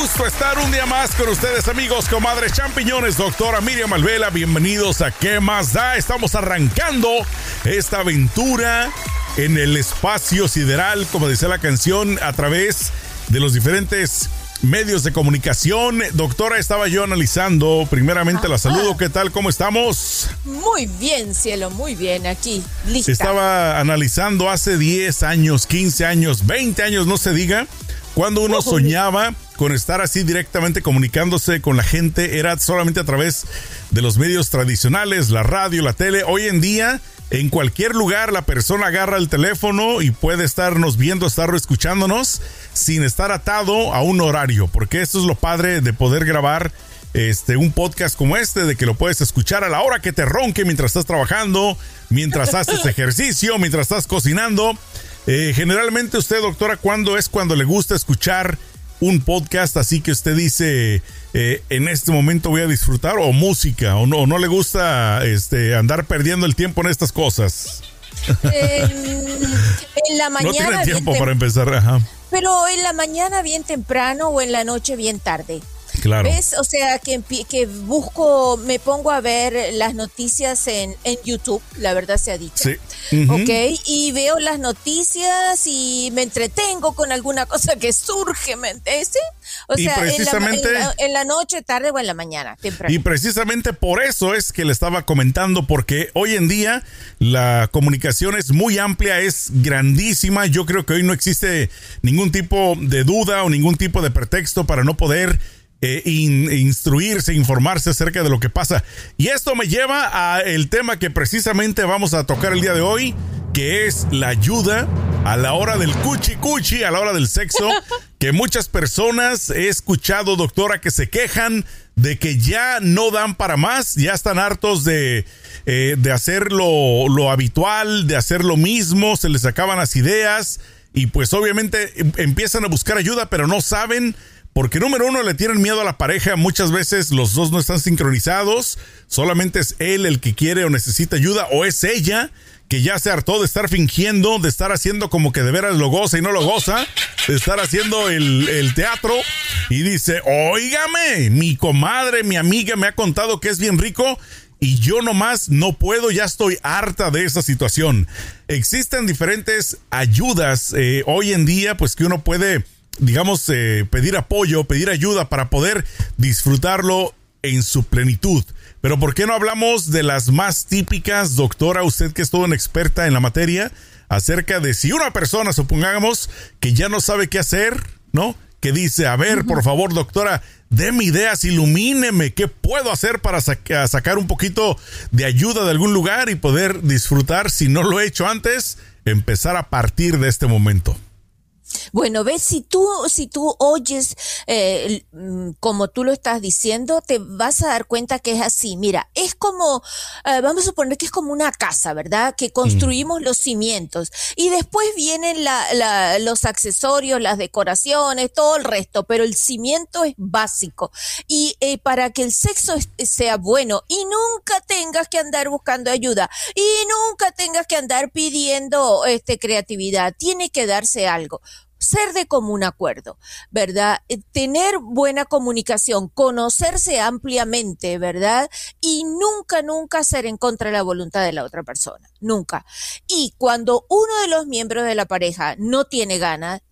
gusto estar un día más con ustedes, amigos, comadres, champiñones, doctora Miriam Malvela. Bienvenidos a ¿Qué más da? Estamos arrancando esta aventura en el espacio sideral, como decía la canción, a través de los diferentes medios de comunicación. Doctora, estaba yo analizando, primeramente la saludo, ¿qué tal? ¿Cómo estamos? Muy bien, cielo, muy bien, aquí, lista. Estaba analizando hace 10 años, 15 años, 20 años, no se diga, cuando uno soñaba con estar así directamente comunicándose con la gente, era solamente a través de los medios tradicionales, la radio, la tele. Hoy en día, en cualquier lugar, la persona agarra el teléfono y puede estarnos viendo, estar escuchándonos sin estar atado a un horario, porque eso es lo padre de poder grabar este, un podcast como este, de que lo puedes escuchar a la hora que te ronque mientras estás trabajando, mientras haces ejercicio, mientras estás cocinando. Eh, generalmente usted, doctora, ¿cuándo es cuando le gusta escuchar un podcast así que usted dice eh, en este momento voy a disfrutar o música o no, no le gusta este, andar perdiendo el tiempo en estas cosas? en la mañana. No tiene tiempo para empezar, ajá. Pero en la mañana bien temprano o en la noche bien tarde. Claro. ¿Ves? O sea, que, que busco, me pongo a ver las noticias en, en YouTube, la verdad se ha dicho. Sí. ¿Ok? Y veo las noticias y me entretengo con alguna cosa que surge, ¿me entiendes? O sea, en la- precisamente- en, la, en la noche, tarde o en la mañana, temprano. Y precisamente por eso es que le estaba comentando, porque hoy en día la comunicación es muy amplia, es grandísima. Yo creo que hoy no existe ningún tipo de duda o ningún tipo de pretexto para no poder eh, in- instruirse, informarse acerca de lo que pasa. Y esto me lleva a el tema que precisamente vamos a tocar el día de hoy, que es la ayuda a la hora del cuchi cuchi, a la hora del sexo, que muchas personas he escuchado, doctora, que se quejan de que ya no dan para más, ya están hartos de, eh, de hacer lo, lo habitual, de hacer lo mismo, se les acaban las ideas y pues obviamente em- empiezan a buscar ayuda, pero no saben porque número uno, le tienen miedo a la pareja. Muchas veces los dos no están sincronizados. Solamente es él el que quiere o necesita ayuda. O es ella que ya se hartó de estar fingiendo, de estar haciendo como que de veras lo goza y no lo goza. De estar haciendo el, el teatro. Y dice, óigame, mi comadre, mi amiga me ha contado que es bien rico. Y yo nomás no puedo, ya estoy harta de esa situación. Existen diferentes ayudas eh, hoy en día, pues que uno puede digamos, eh, pedir apoyo, pedir ayuda para poder disfrutarlo en su plenitud. Pero ¿por qué no hablamos de las más típicas, doctora, usted que es toda una experta en la materia, acerca de si una persona, supongamos, que ya no sabe qué hacer, ¿no? Que dice, a ver, por favor, doctora, déme ideas, ilumíneme, ¿qué puedo hacer para saca- sacar un poquito de ayuda de algún lugar y poder disfrutar, si no lo he hecho antes, empezar a partir de este momento? Bueno, ves, si tú, si tú oyes eh, mm, como tú lo estás diciendo, te vas a dar cuenta que es así. Mira, es como, eh, vamos a suponer que es como una casa, ¿verdad? Que construimos los cimientos y después vienen la- la- los accesorios, las decoraciones, todo el resto, pero el cimiento es básico. Y eh, para que el sexo sea bueno y nunca tengas que andar buscando ayuda y nunca tengas que andar pidiendo este, creatividad, tiene que darse algo ser de común acuerdo, ¿verdad? Eh, Tener buena comunicación, conocerse ampliamente, ¿verdad? Y nunca, nunca ser en contra de la voluntad de la otra persona, nunca. Y cuando uno de los miembros de la pareja no tiene ganas,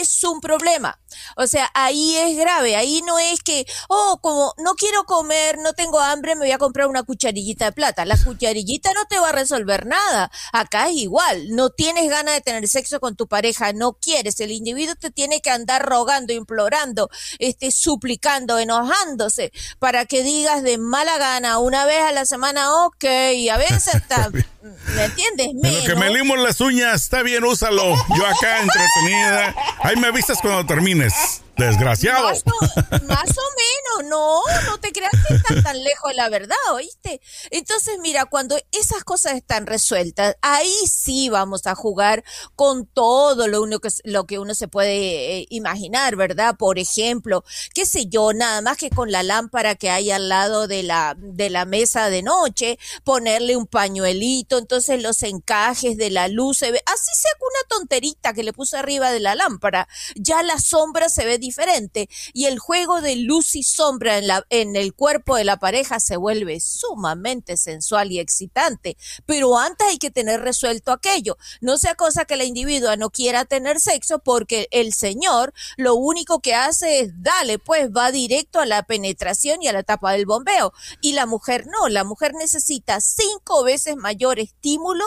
es un problema. O sea, ahí es grave, ahí no es que, oh, como no quiero comer, no tengo hambre, me voy a comprar una cucharillita de plata. La cucharillita no te va a resolver nada. Acá es igual, no tienes ganas de tener sexo con tu pareja, no quieres, el individuo te tiene que andar rogando, implorando, este, suplicando, enojándose, para que digas de mala gana una vez a la semana, ok, y a veces hasta, ¿me entiendes? En lo que me Menos. limo las uñas, está bien, úsalo. Yo acá entretenida. Ahí me avisas cuando termines. Desgraciado. Más o, menos, no, no te creas que estás tan lejos de la verdad, ¿oíste? Entonces, mira, cuando esas cosas están resueltas, ahí sí vamos a jugar con todo lo, uno que, lo que uno se puede eh, imaginar, ¿verdad? Por ejemplo, qué sé yo, nada más que con la lámpara que hay al lado de la, de la mesa de noche, ponerle un pañuelito, entonces los encajes de la luz se ve, así sea una tonterita que le puse arriba de la lámpara, ya la sombra se ve diferente y el juego de luz y sombra en, la, en el cuerpo de la pareja se vuelve sumamente sensual y excitante. Pero antes hay que tener resuelto aquello. No sea cosa que la individua no quiera tener sexo porque el Señor lo único que hace es dale, pues va directo a la penetración y a la etapa del bombeo. Y la mujer no, la mujer necesita cinco veces mayor estímulo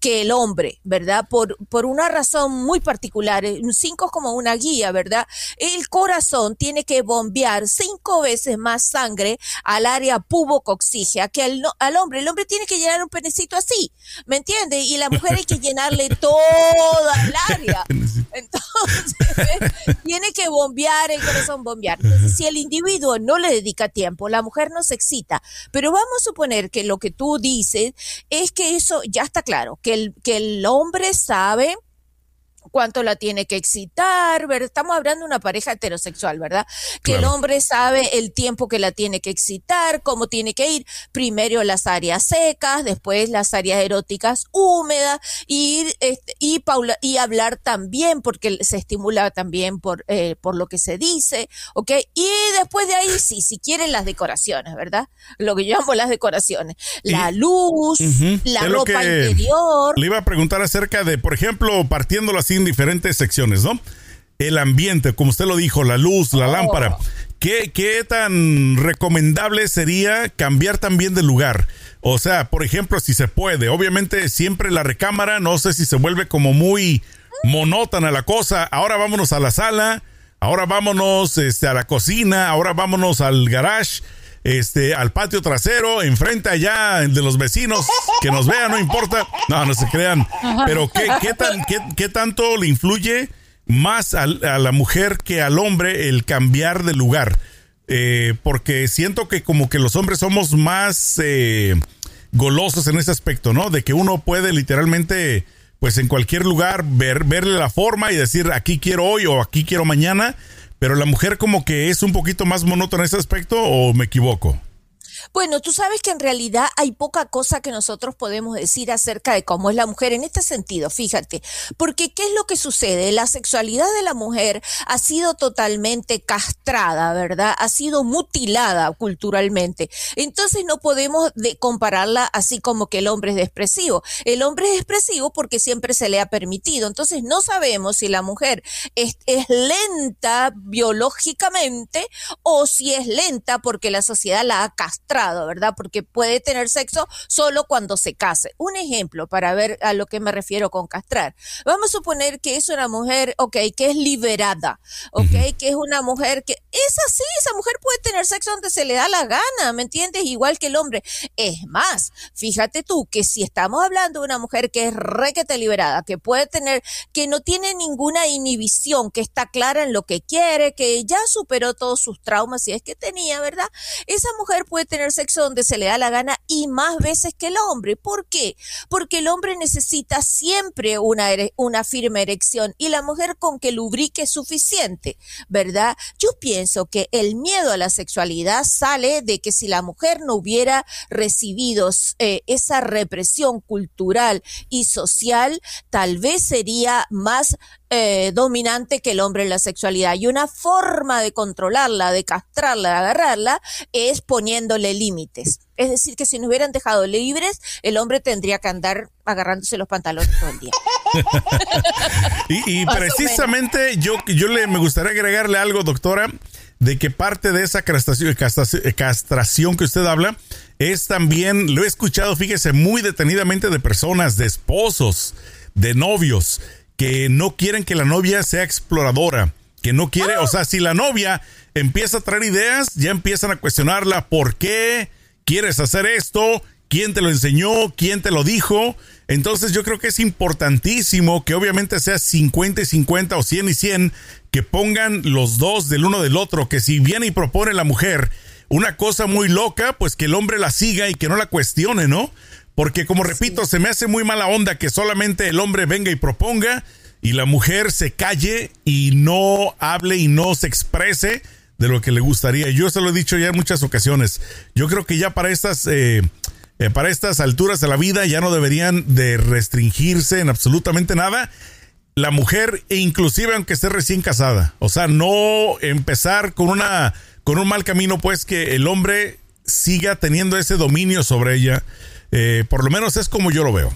que el hombre, ¿verdad? Por, por una razón muy particular. Cinco es como una guía, ¿verdad? Corazón tiene que bombear cinco veces más sangre al área pubocoxígea que al, al hombre. El hombre tiene que llenar un penecito así, ¿me entiendes? Y la mujer hay que llenarle toda el área. Entonces, tiene que bombear el corazón, bombear. Entonces, si el individuo no le dedica tiempo, la mujer no se excita. Pero vamos a suponer que lo que tú dices es que eso ya está claro, que el, que el hombre sabe cuánto la tiene que excitar, ¿verdad? Estamos hablando de una pareja heterosexual, ¿verdad? Que el hombre sabe el tiempo que la tiene que excitar, cómo tiene que ir, primero las áreas secas, después las áreas eróticas húmedas, y, este, y, Paula, y hablar también, porque se estimula también por, eh, por lo que se dice, ¿ok? Y después de ahí, sí, si quieren las decoraciones, ¿verdad? Lo que yo llamo las decoraciones. La luz, la ropa interior. Le iba a preguntar acerca de, por ejemplo, partiéndolo así en diferentes secciones, ¿no? El ambiente, como usted lo dijo, la luz, la lámpara. ¿Qué, ¿Qué tan recomendable sería cambiar también de lugar? O sea, por ejemplo, si se puede, obviamente siempre la recámara, no sé si se vuelve como muy monótona la cosa. Ahora vámonos a la sala, ahora vámonos este, a la cocina, ahora vámonos al garage este, al patio trasero, enfrente allá de los vecinos, que nos vean, no importa. No, no se crean. Pero ¿qué, qué, tan, qué, tanto le influye más a, la mujer que al hombre el cambiar de lugar? Eh, porque siento que como que los hombres somos más eh, golosos en ese aspecto, ¿no? De que uno puede literalmente, pues en cualquier lugar, ver, verle la forma y decir aquí quiero hoy o aquí quiero mañana pero la mujer como que es un poquito más monótona en ese aspecto o me equivoco? Bueno, tú sabes que en realidad hay poca cosa que nosotros podemos decir acerca de cómo es la mujer en este sentido, fíjate, porque ¿qué es lo que sucede? La sexualidad de la mujer ha sido totalmente castrada, ¿verdad? Ha sido mutilada culturalmente. Entonces no podemos compararla así como que el hombre es expresivo. El hombre es expresivo porque siempre se le ha permitido. Entonces no sabemos si la mujer es, es lenta biológicamente o si es lenta porque la sociedad la ha castrado ¿verdad? Porque puede tener sexo solo cuando se case. Un ejemplo para ver a lo que me refiero con castrar. Vamos a suponer que es una mujer, ok, que es liberada, ok, que es una mujer que es así, esa mujer puede tener sexo donde se le da la gana, ¿me entiendes? Igual que el hombre. Es más, fíjate tú que si estamos hablando de una mujer que es requete liberada, que puede tener, que no tiene ninguna inhibición, que está clara en lo que quiere, que ya superó todos sus traumas, si es que tenía, ¿verdad? Esa mujer puede tener sexo donde se le da la gana y más veces que el hombre. ¿Por qué? Porque el hombre necesita siempre una, una firme erección y la mujer con que lubrique es suficiente, ¿verdad? Yo pienso que el miedo a la sexualidad sale de que si la mujer no hubiera recibido eh, esa represión cultural y social, tal vez sería más eh, dominante que el hombre en la sexualidad. Y una forma de controlarla, de castrarla, de agarrarla, es poniéndole límites. Es decir, que si nos hubieran dejado libres, el hombre tendría que andar agarrándose los pantalones todo el día. y, precisamente yo, yo le, me gustaría agregarle algo, doctora, de que parte de esa castración, castración que usted habla es también, lo he escuchado, fíjese, muy detenidamente de personas, de esposos, de novios, que no quieren que la novia sea exploradora, que no quiere, o sea, si la novia empieza a traer ideas, ya empiezan a cuestionarla, ¿por qué quieres hacer esto? ¿Quién te lo enseñó? ¿Quién te lo dijo? Entonces yo creo que es importantísimo que obviamente sea 50 y 50 o 100 y 100, que pongan los dos del uno del otro, que si viene y propone la mujer una cosa muy loca, pues que el hombre la siga y que no la cuestione, ¿no? Porque como repito, se me hace muy mala onda que solamente el hombre venga y proponga y la mujer se calle y no hable y no se exprese de lo que le gustaría. Yo se lo he dicho ya en muchas ocasiones. Yo creo que ya para estas, eh, eh, para estas alturas de la vida ya no deberían de restringirse en absolutamente nada. la mujer, e inclusive aunque esté recién casada. O sea, no empezar con una con un mal camino, pues que el hombre siga teniendo ese dominio sobre ella. Eh, por lo menos es como yo lo veo.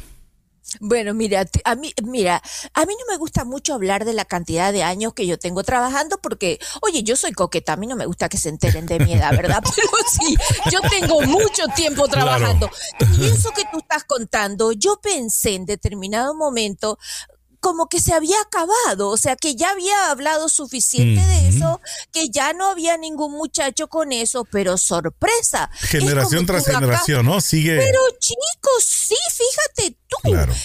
Bueno, mira, a mí, mira, a mí no me gusta mucho hablar de la cantidad de años que yo tengo trabajando porque, oye, yo soy coqueta, a mí no me gusta que se enteren de mi edad, ¿verdad? Pero sí, yo tengo mucho tiempo trabajando. Y eso que tú estás contando, yo pensé en determinado momento, como que se había acabado, o sea, que ya había hablado suficiente de eso, que ya no había ningún muchacho con eso, pero sorpresa. Generación tras generación, ¿no? Sigue. Pero chicos, sí, fíjate tú.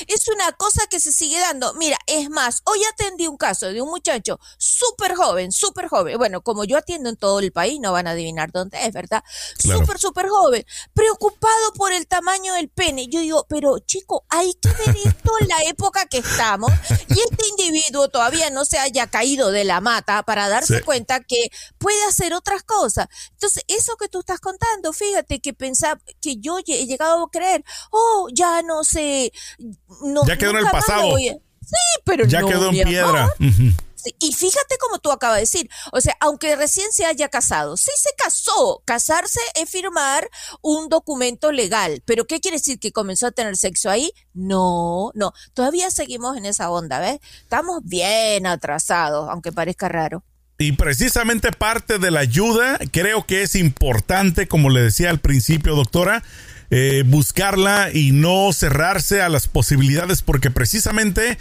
Es una cosa que se sigue dando. Mira, es más, hoy atendí un caso de un muchacho súper joven, súper joven. Bueno, como yo atiendo en todo el país, no van a adivinar dónde es, ¿verdad? Súper, súper joven, preocupado por el tamaño del pene. Yo digo, pero chico, hay que ver esto en la época que estamos y este individuo todavía no se haya caído de la mata para darse cuenta que puede hacer otras cosas. Entonces, eso que tú estás contando, fíjate que pensaba que yo he llegado a creer, oh, ya no sé, no, ya quedó en el pasado. Sí, pero ya quedó en piedra. Y fíjate como tú acabas de decir, o sea, aunque recién se haya casado, sí se casó. Casarse es firmar un documento legal. ¿Pero qué quiere decir? ¿Que comenzó a tener sexo ahí? No, no. Todavía seguimos en esa onda, ¿ves? Estamos bien atrasados, aunque parezca raro. Y precisamente parte de la ayuda creo que es importante, como le decía al principio, doctora, eh, buscarla y no cerrarse a las posibilidades, porque precisamente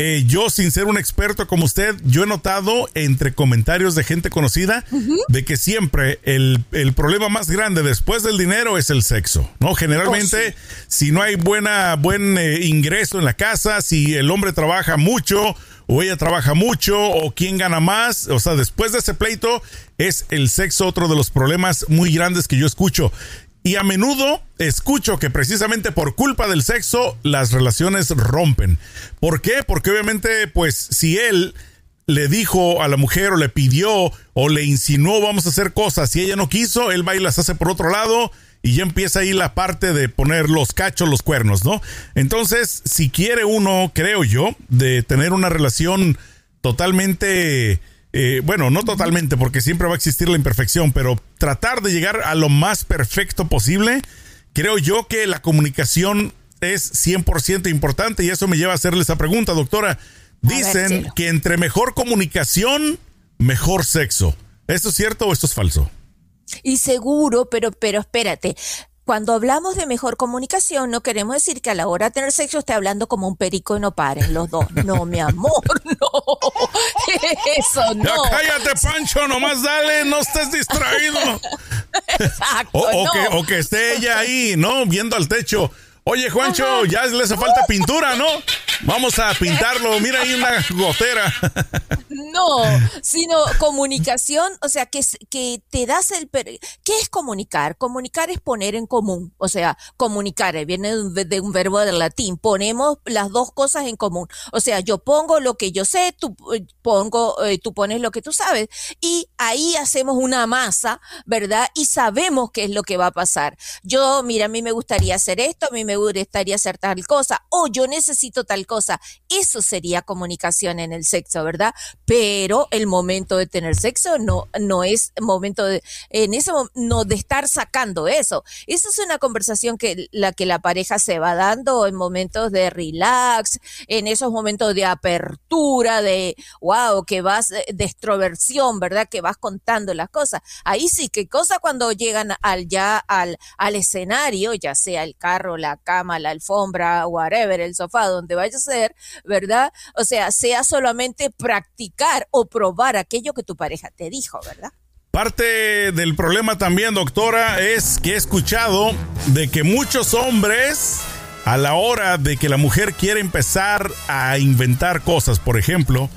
eh, yo, sin ser un experto como usted, yo he notado entre comentarios de gente conocida de que siempre el, problema más grande después del dinero es el sexo, ¿no? Generalmente, oh, si no hay buena, buen eh, ingreso en la casa, si el hombre trabaja mucho o ella trabaja mucho o quién gana más, o sea, después de ese pleito es el sexo otro de los problemas muy grandes que yo escucho. Y a menudo escucho que precisamente por culpa del sexo las relaciones rompen. ¿Por qué? Porque obviamente, pues si él le dijo a la mujer o le pidió o le insinuó vamos a hacer cosas y ella no quiso, él va y las hace por otro lado y ya empieza ahí la parte de poner los cachos, los cuernos, ¿no? Entonces, si quiere uno, creo yo, de tener una relación totalmente eh, bueno, no totalmente, porque siempre va a existir la imperfección, pero tratar de llegar a lo más perfecto posible, creo yo que la comunicación es 100% importante y eso me lleva a hacerle esa pregunta, doctora. Dicen que entre mejor comunicación, mejor sexo. ¿Esto es cierto o esto es falso? Y seguro, pero, pero espérate, cuando hablamos de mejor comunicación, no queremos decir que a la hora de tener sexo esté hablando como un perico y no paren los dos. No, mi amor, no. Eso no. Ya cállate, Pancho, nomás dale, no estés distraído. Exacto. O, que, o que esté ella ahí, ¿no? Viendo al techo. Oye, Juancho, ya le hace falta pintura, ¿no? Vamos a pintarlo. Mira ahí una gotera. No, sino comunicación, o sea, que, que te das el... ¿Qué es comunicar? Comunicar es poner en común, o sea, comunicar, eh, viene de un, verbo del latín, ponemos las dos cosas en común. O sea, yo pongo lo que yo sé, tú, eh, pongo, eh, tú pones lo que tú sabes, y ahí hacemos una masa, ¿verdad? Y sabemos qué es lo que va a pasar. Yo, mira, a mí me gustaría hacer esto, a mí me gustaría hacer tal cosa, o yo necesito tal cosa. Eso sería comunicación en el sexo, ¿verdad? Pero el momento de tener sexo no, no es momento de, en ese no de estar sacando eso. Esa es una conversación que la que la pareja se va dando en momentos de relax, en esos momentos de apertura, de wow, que vas de extroversión, ¿verdad? Que vas contando las cosas. Ahí sí, que cosa cuando llegan al ya al, al escenario, ya sea el carro, la cama, la alfombra, whatever, el sofá, donde vaya ser, ¿verdad? O sea, sea solamente practicar o probar aquello que tu pareja te dijo, ¿verdad? Parte del problema también, doctora, es que he escuchado de que muchos hombres, a la hora de que la mujer quiere empezar a inventar cosas, por ejemplo,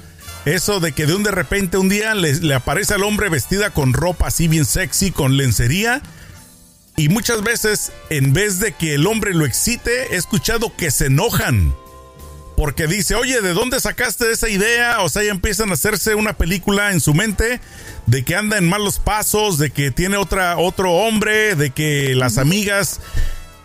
eso de que de un de repente un día le, le aparece al hombre vestida con ropa así bien sexy, con lencería, y muchas veces, en vez de que el hombre lo excite, he escuchado que se enojan. Porque dice, oye, ¿de dónde sacaste esa idea? O sea, ya empiezan a hacerse una película en su mente de que anda en malos pasos, de que tiene otra, otro hombre, de que las amigas...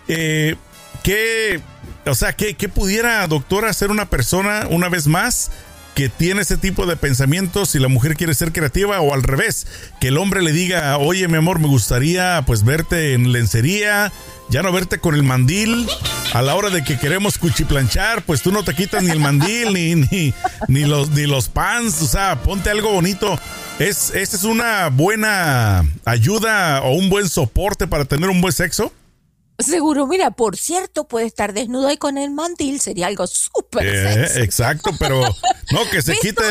Eh, ¿qué, o sea, ¿qué, ¿qué pudiera, doctora, hacer una persona una vez más que tiene ese tipo de pensamientos si la mujer quiere ser creativa o al revés, que el hombre le diga, oye mi amor, me gustaría pues verte en lencería, ya no verte con el mandil, a la hora de que queremos cuchiplanchar, pues tú no te quitas ni el mandil ni, ni, ni los, ni los pants, o sea, ponte algo bonito. ¿Es, ¿Esta es una buena ayuda o un buen soporte para tener un buen sexo? Seguro, mira, por cierto, puede estar desnudo y con el mandil, sería algo súper eh, Exacto, pero no, que se quite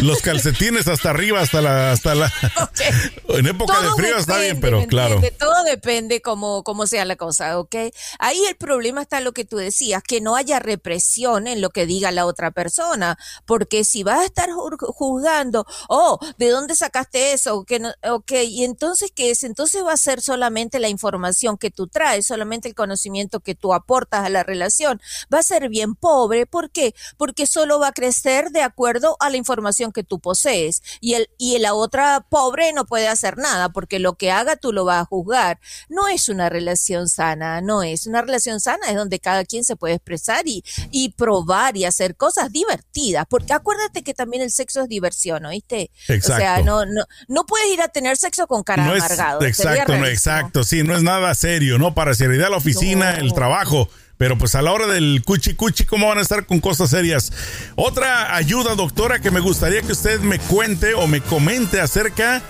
los calcetines hasta arriba, hasta la... Hasta la En época de frío está bien, pero claro. Todo depende cómo, cómo sea la cosa, ¿ok? Ahí el problema está en lo que tú decías, que no haya represión en lo que diga la otra persona, porque si vas a estar juzgando, oh, ¿de dónde sacaste eso? Que no, ok, y entonces, ¿qué es? Entonces va a ser solamente la información que tú traes solamente el conocimiento que tú aportas a la relación, va a ser bien pobre. ¿Por qué? Porque solo va a crecer de acuerdo a la información que tú posees. Y, el, y la otra pobre no puede hacer nada porque lo que haga tú lo vas a juzgar. No es una relación sana, no es. Una relación sana es donde cada quien se puede expresar y, y probar y hacer cosas divertidas. Porque acuérdate que también el sexo es diversión, ¿oíste? Exacto. O sea, no, no, no puedes ir a tener sexo con cara amargado. exacto, no, exacto. Sí, no es nada serio, ¿no? Para seriedad la oficina, el trabajo. Pero pues a la hora del cuchi cuchi, ¿cómo van a estar con cosas serias? Otra ayuda, doctora, que me gustaría que usted me cuente o me comente acerca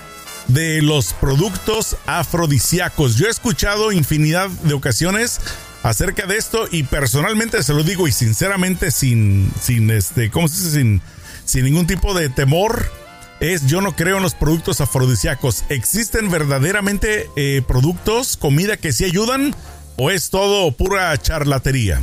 de los productos afrodisíacos. Yo he escuchado infinidad de ocasiones acerca de esto y personalmente se lo digo y sinceramente sin, sin este, ¿cómo se dice? Sin, sin ningún tipo de temor es yo no creo en los productos afrodisíacos. ¿Existen verdaderamente eh, productos, comida que sí ayudan o es todo pura charlatería?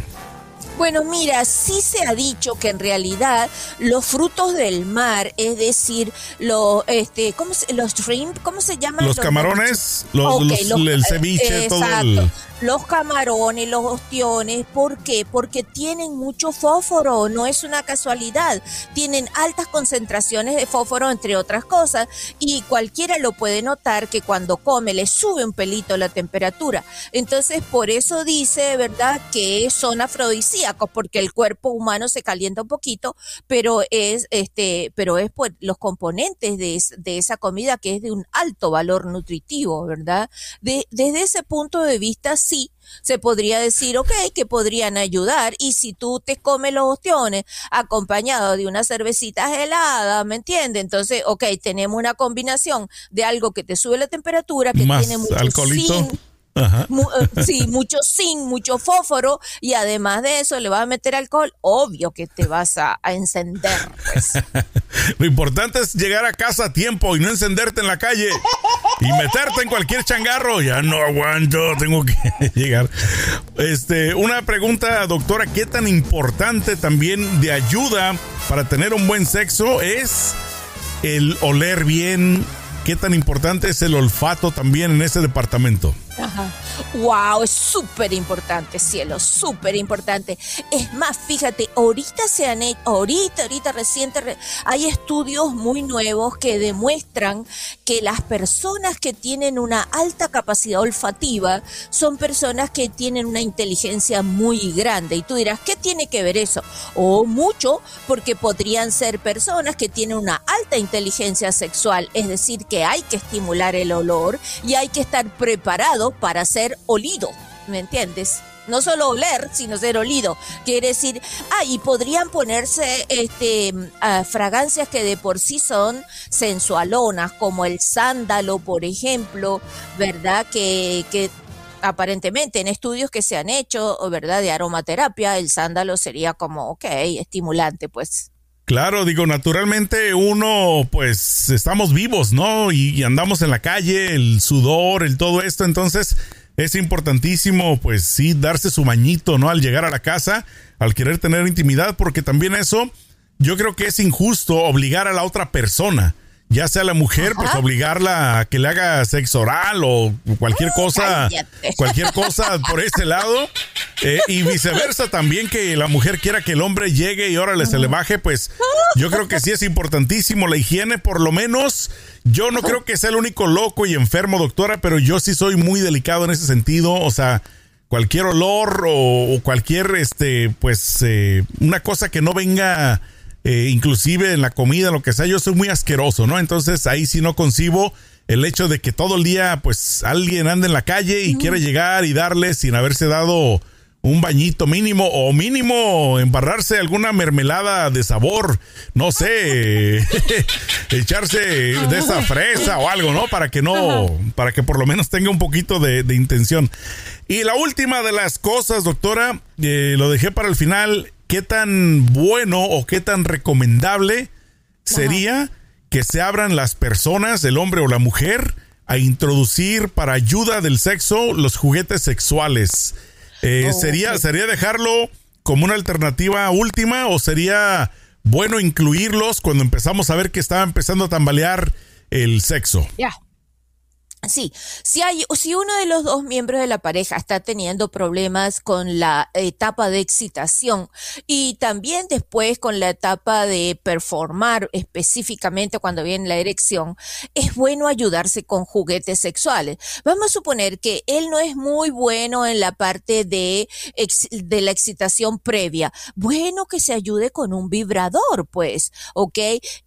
Bueno, mira, sí se ha dicho que en realidad los frutos del mar, es decir, los, este, ¿cómo se, los shrimp, ¿cómo se llaman? Los, camarones, los, el ceviche, todo el los camarones, los ostiones. ¿Por qué? Porque tienen mucho fósforo, no es una casualidad. Tienen altas concentraciones de fósforo, entre otras cosas, y cualquiera lo puede notar que cuando come le sube un pelito la temperatura. Entonces, por eso dice, ¿verdad?, que son afrodisíacos, porque el cuerpo humano se calienta un poquito, pero es, este, pero es por los componentes de, de esa comida que es de un alto valor nutritivo, ¿verdad? De, desde ese punto de vista, sí, se podría decir, ok, que podrían ayudar. Y si tú te comes los ostiones acompañado de una cervecita helada, ¿me entiendes? Entonces, ok, tenemos una combinación de algo que te sube la temperatura, que tiene mucho alcoholito. Ajá. Eh, sí, mucho zinc, mucho fósforo y además de eso le vas a meter alcohol, obvio que te vas a, encender. Pues. Lo importante es llegar a casa a tiempo y no encenderte en la calle y meterte en cualquier changarro. Ya no aguanto, tengo que llegar. Este, una pregunta, doctora, ¿qué tan importante también de ayuda para tener un buen sexo es el oler bien? ¿Qué tan importante es el olfato también en ese departamento? Ajá. Wow, es súper importante, cielo, súper importante. Es más, fíjate, ahorita se han hecho, ahorita, ahorita reciente, hay estudios muy nuevos que demuestran que las personas que tienen una alta capacidad olfativa son personas que tienen una inteligencia muy grande. Y tú dirás, ¿qué tiene que ver eso? O mucho, porque podrían ser personas que tienen una alta inteligencia sexual, es decir, que hay que estimular el olor y hay que estar para ser olido, ¿me entiendes? No solo oler, sino ser olido. Quiere decir, ah, y podrían ponerse este, fragancias que de por sí son sensualonas, como el sándalo, por ejemplo, ¿verdad? Que, que aparentemente en estudios que se han hecho, ¿verdad? De aromaterapia, el sándalo sería como, ok, estimulante, pues. Claro, digo, naturalmente uno, pues estamos vivos, ¿no? Y, andamos en la calle, el sudor, el todo esto, entonces es importantísimo, pues sí, darse su bañito, ¿no? Al llegar a la casa, al querer tener intimidad, porque también eso, yo creo que es injusto obligar a la otra persona ya sea la mujer, pues obligarla a que le haga sexo oral o cualquier cosa, cualquier cosa por ese lado. Eh, y viceversa también que la mujer quiera que el hombre llegue y órale se le baje, pues yo creo que sí es importantísimo la higiene, por lo menos. Yo no creo que sea el único loco y enfermo, doctora, pero yo sí soy muy delicado en ese sentido. O sea, cualquier olor o, cualquier, este, pues, eh, una cosa que no venga, eh, inclusive en la comida, lo que sea, yo soy muy asqueroso, ¿no? Entonces ahí sí no concibo el hecho de que todo el día, pues, alguien anda en la calle y quiere llegar y darle sin haberse dado un bañito mínimo o mínimo embarrarse alguna mermelada de sabor, no sé, echarse de esa fresa o algo, ¿no? Para que no, para que por lo menos tenga un poquito de, intención. Y la última de las cosas, doctora, eh, lo dejé para el final, ¿qué tan bueno o qué tan recomendable sería que se abran las personas, el hombre o la mujer, a introducir para ayuda del sexo los juguetes sexuales? Eh, oh, sería, ¿Sería dejarlo como una alternativa última o sería bueno incluirlos cuando empezamos a ver que estaba empezando a tambalear el sexo? Ya. Sí, si hay, si uno de los dos miembros de la pareja está teniendo problemas con la etapa de excitación y también después con la etapa de performar específicamente cuando viene la erección, es bueno ayudarse con juguetes sexuales. Vamos a suponer que él no es muy bueno en la parte de, de la excitación previa. Bueno que se ayude con un vibrador, pues, ¿ok?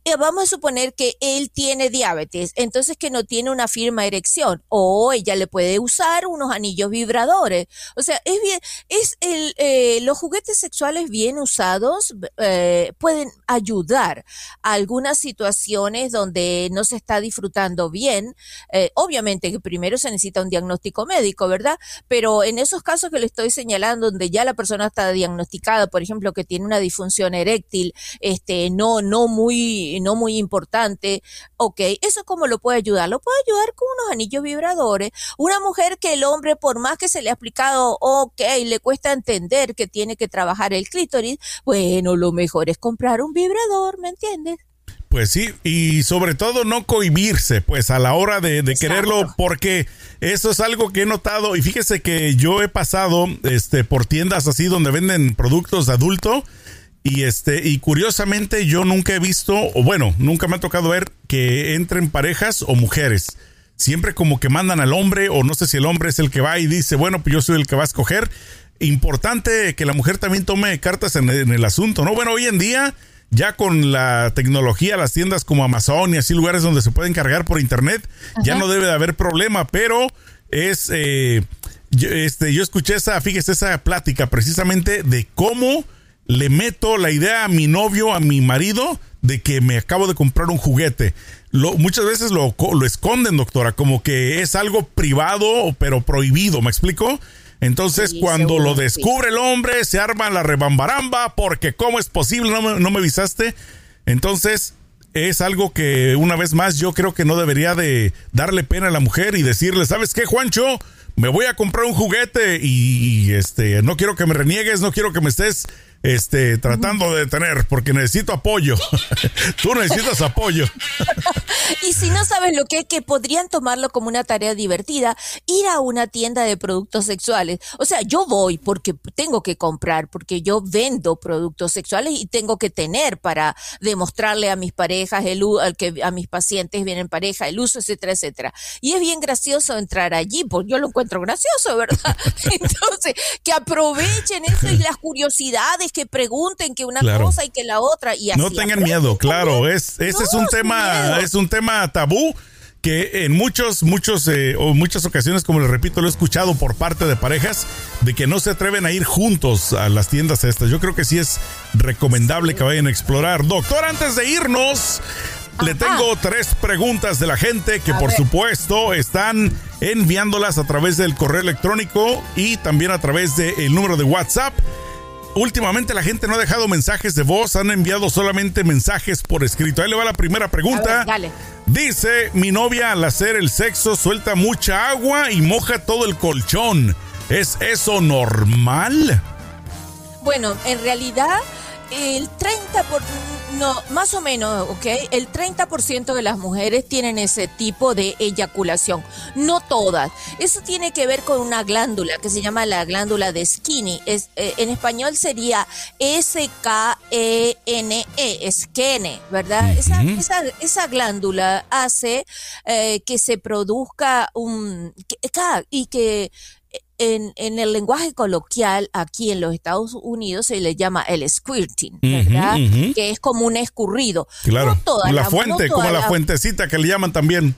Y vamos a suponer que él tiene diabetes, entonces que no tiene una firma erección o ella le puede usar unos anillos vibradores. O sea, es bien, es el, eh, los juguetes sexuales bien usados eh, pueden ayudar a algunas situaciones donde no se está disfrutando bien. Eh, obviamente que primero se necesita un diagnóstico médico, ¿verdad? Pero en esos casos que le estoy señalando, donde ya la persona está diagnosticada, por ejemplo, que tiene una disfunción eréctil, este, no, no muy, no muy importante, ok, eso cómo lo puede ayudar? Lo puede ayudar con unos anillos vibradores. Una mujer que el hombre, por más que se le ha explicado, ok, le cuesta entender que tiene que trabajar el clítoris, bueno, lo mejor es comprar un vibrador, ¿me entiendes? Pues sí, y sobre todo no cohibirse, pues a la hora de, quererlo, porque eso es algo que he notado. Y fíjese que yo he pasado este, por tiendas así donde venden productos de adulto. Y este, y curiosamente yo nunca he visto, o bueno, nunca me ha tocado ver que entren parejas o mujeres siempre como que mandan al hombre o no sé si el hombre es el que va y dice, bueno, pues yo soy el que va a escoger. Importante que la mujer también tome cartas en, el asunto, ¿no? Bueno, hoy en día ya con la tecnología, las tiendas como Amazon y así lugares donde se pueden cargar por internet, ya no debe de haber problema, pero es, eh, yo, este, yo escuché esa, fíjese, esa plática precisamente de cómo le meto la idea a mi novio, a mi marido, de que me acabo de comprar un juguete. Lo, muchas veces lo, lo esconden, doctora, como que es algo privado, pero prohibido, ¿me explico? Entonces, cuando lo descubre el hombre, se arma la rebambaramba, porque ¿cómo es posible? No me, no me avisaste. Entonces, es algo que una vez más yo creo que no debería de darle pena a la mujer y decirle, ¿sabes qué, Juancho? Me voy a comprar un juguete y, y este, no quiero que me reniegues, no quiero que me estés este, tratando de detener, porque necesito apoyo. Tú necesitas apoyo. y si no sabes lo que es, que podrían tomarlo como una tarea divertida, ir a una tienda de productos sexuales. O sea, yo voy porque tengo que comprar, porque yo vendo productos sexuales y tengo que tener para demostrarle a mis parejas, el, al que a mis pacientes vienen pareja, el uso, etcétera, etcétera. Y es bien gracioso entrar allí, porque yo lo encuentro gracioso, ¿verdad? Entonces, que aprovechen eso y las curiosidades que pregunten que una cosa y que la otra y así No tengan miedo, claro, es ese es un tema es un tema tabú que en muchos, muchos, eh, o muchas ocasiones, como les repito, lo he escuchado por parte de parejas, de que no se atreven a ir juntos a las tiendas estas. Yo creo que sí es recomendable que vayan a explorar. Doctor, antes de irnos, le tengo tres preguntas de la gente que por supuesto están enviándolas a través del correo electrónico y también a través del número de WhatsApp últimamente la gente no ha dejado mensajes de voz, han enviado solamente mensajes por escrito. Ahí le va la primera pregunta. Dice, mi novia al hacer el sexo suelta mucha agua y moja todo el colchón. ¿Es eso normal? Bueno, en realidad el 30 por, no, más o menos, ¿ok? El 30% de las mujeres tienen ese tipo de eyaculación, no todas. Eso tiene que ver con una glándula que se llama la glándula de Skinny. Es, eh, en español sería S-K-E-N-E, -E, Skene, ¿verdad? esa, esa, esa, glándula hace eh, que se produzca un... y que en, en, el lenguaje coloquial aquí en los Estados Unidos se le llama el squirting, ¿verdad? Que es como un escurrido. Claro. la, fuente, como la fuentecita que le llaman también.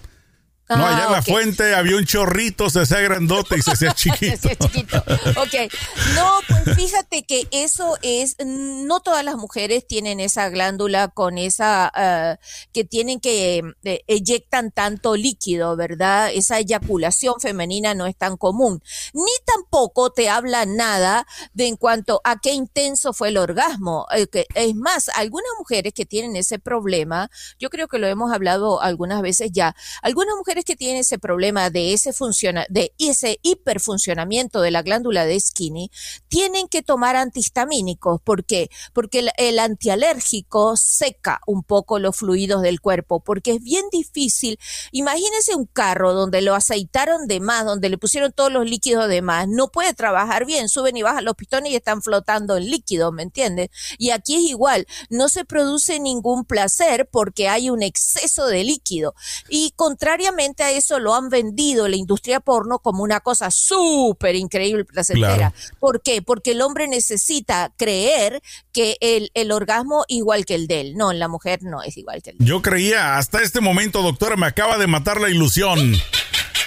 No, allá en la ah, fuente había un chorrito, se hacía grandote y se hacía chiquito. se hacía chiquito. Ok. No, pues fíjate que eso es, no todas las mujeres tienen esa glándula con esa, ah, que tienen que, eh, eyectan tanto líquido, ¿verdad? Esa eyaculación femenina no es tan común. Ni tampoco te habla nada de en cuanto a qué intenso fue el orgasmo. Eh, es más, algunas mujeres que tienen ese problema, yo creo que lo hemos hablado algunas veces ya, algunas mujeres que tienen ese problema de ese funciona, de ese hiperfuncionamiento de la glándula de Skinny tienen que tomar antihistamínicos. ¿Por qué? Porque el, antialérgico seca un poco los fluidos del cuerpo, porque es bien difícil. Imagínense un carro donde lo aceitaron de más, donde le pusieron todos los líquidos de más, no puede trabajar bien, suben y bajan los pistones y están flotando en líquido, ¿me entiendes? Y aquí es igual, no se produce ningún placer porque hay un exceso de líquido. Y contrariamente a eso lo han vendido la industria porno como una cosa súper increíble placentera. ¿Por qué? Porque el hombre necesita creer que el, el orgasmo igual que el de él. No, en la mujer no es igual que el de él. Yo creía, hasta este momento, doctora, me acaba de matar la ilusión.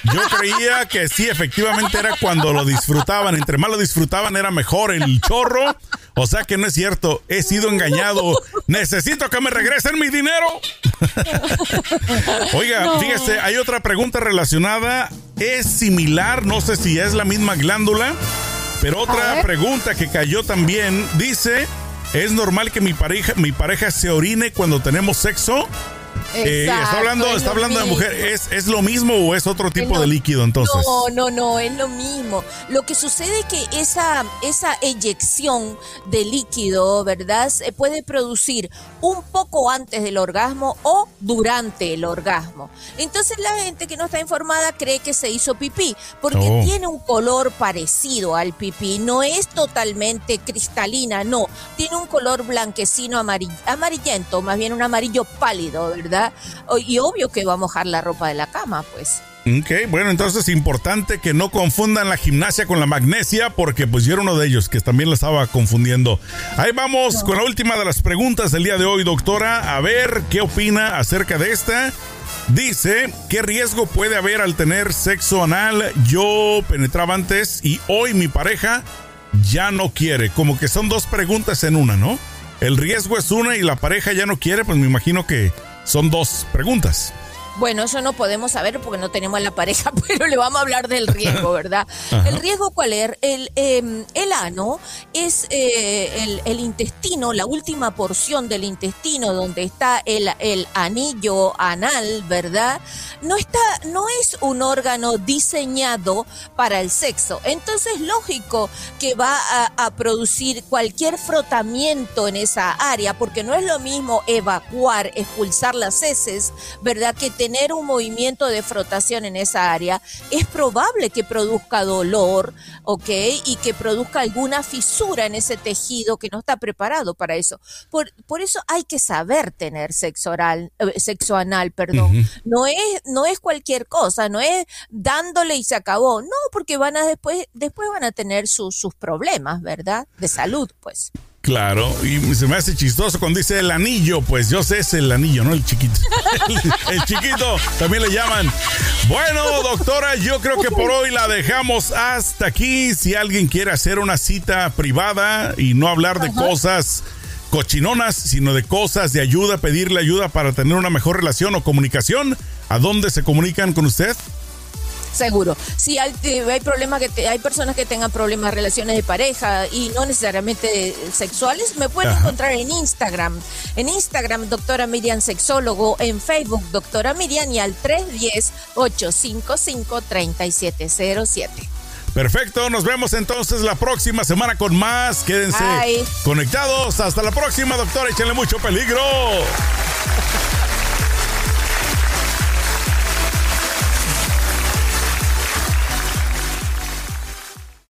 Yo creía que sí, efectivamente era cuando lo disfrutaban. Entre más lo disfrutaban era mejor el chorro. O sea que no es cierto. He sido engañado. Necesito que me regresen mi dinero. Oiga, fíjese, hay otra pregunta relacionada. Es similar, no sé si es la misma glándula, pero otra pregunta que cayó también dice, ¿es normal que mi pareja, mi pareja se orine cuando tenemos sexo? Eh, está hablando, está hablando de mujer. ¿Es, ¿Es lo mismo o es otro tipo de líquido entonces? No, no, no, es lo mismo. Lo que sucede es que esa, esa eyección de líquido, ¿verdad? Se puede producir un poco antes del orgasmo o durante el orgasmo. Entonces la gente que no está informada cree que se hizo pipí porque oh. tiene un color parecido al pipí. No es totalmente cristalina, no. Tiene un color blanquecino amarillento, más bien un amarillo pálido, ¿verdad? Y obvio que va a mojar la ropa de la cama, pues. Ok, bueno, entonces es importante que no confundan la gimnasia con la magnesia, porque pues yo era uno de ellos que también la estaba confundiendo. Ahí vamos con la última de las preguntas del día de hoy, doctora. A ver qué opina acerca de esta. Dice, ¿qué riesgo puede haber al tener sexo anal? Yo penetraba antes y hoy mi pareja ya no quiere. Como que son dos preguntas en una, ¿no? El riesgo es una y la pareja ya no quiere, pues me imagino que son dos preguntas. Bueno, eso no podemos saber porque no tenemos la pareja, pero le vamos a hablar del riesgo, ¿verdad? ¿El riesgo cuál es? El, em, el ano es eh, el, intestino, la última porción del intestino donde está el, el anillo anal, ¿verdad? No, está, no es un órgano diseñado para el sexo. Entonces, lógico que va a, a producir cualquier frotamiento en esa área, porque no es lo mismo evacuar, expulsar las heces, ¿verdad? Que tener un movimiento de frotación en esa área, es probable que produzca dolor, ¿ok? Y que produzca alguna fisura en ese tejido que no está preparado para eso. Por, por eso hay que saber tener sexo oral, eh, sexo anal, perdón. No es, no es cualquier cosa, no es dándole y se acabó. No, porque van a después, después van a tener sus problemas, ¿verdad? De salud, pues. Claro, y se me hace chistoso cuando dice el anillo, pues yo sé es el anillo, no el chiquito. el, chiquito también le llaman. Bueno, doctora, yo creo que por hoy la dejamos hasta aquí. Si alguien quiere hacer una cita privada y no hablar de cosas cochinonas, sino de cosas de ayuda, pedirle ayuda para tener una mejor relación o comunicación, ¿a dónde se comunican con usted? Seguro. Si hay, eh, hay problemas que hay personas que tengan problemas relaciones de pareja y no necesariamente sexuales, me pueden encontrar en Instagram. En Instagram, doctora Miriam Sexólogo, en Facebook, doctora Miriam y al 310-855-3707. Perfecto, nos vemos entonces la próxima semana con más. Quédense conectados. Hasta la próxima, doctora. Échenle mucho peligro.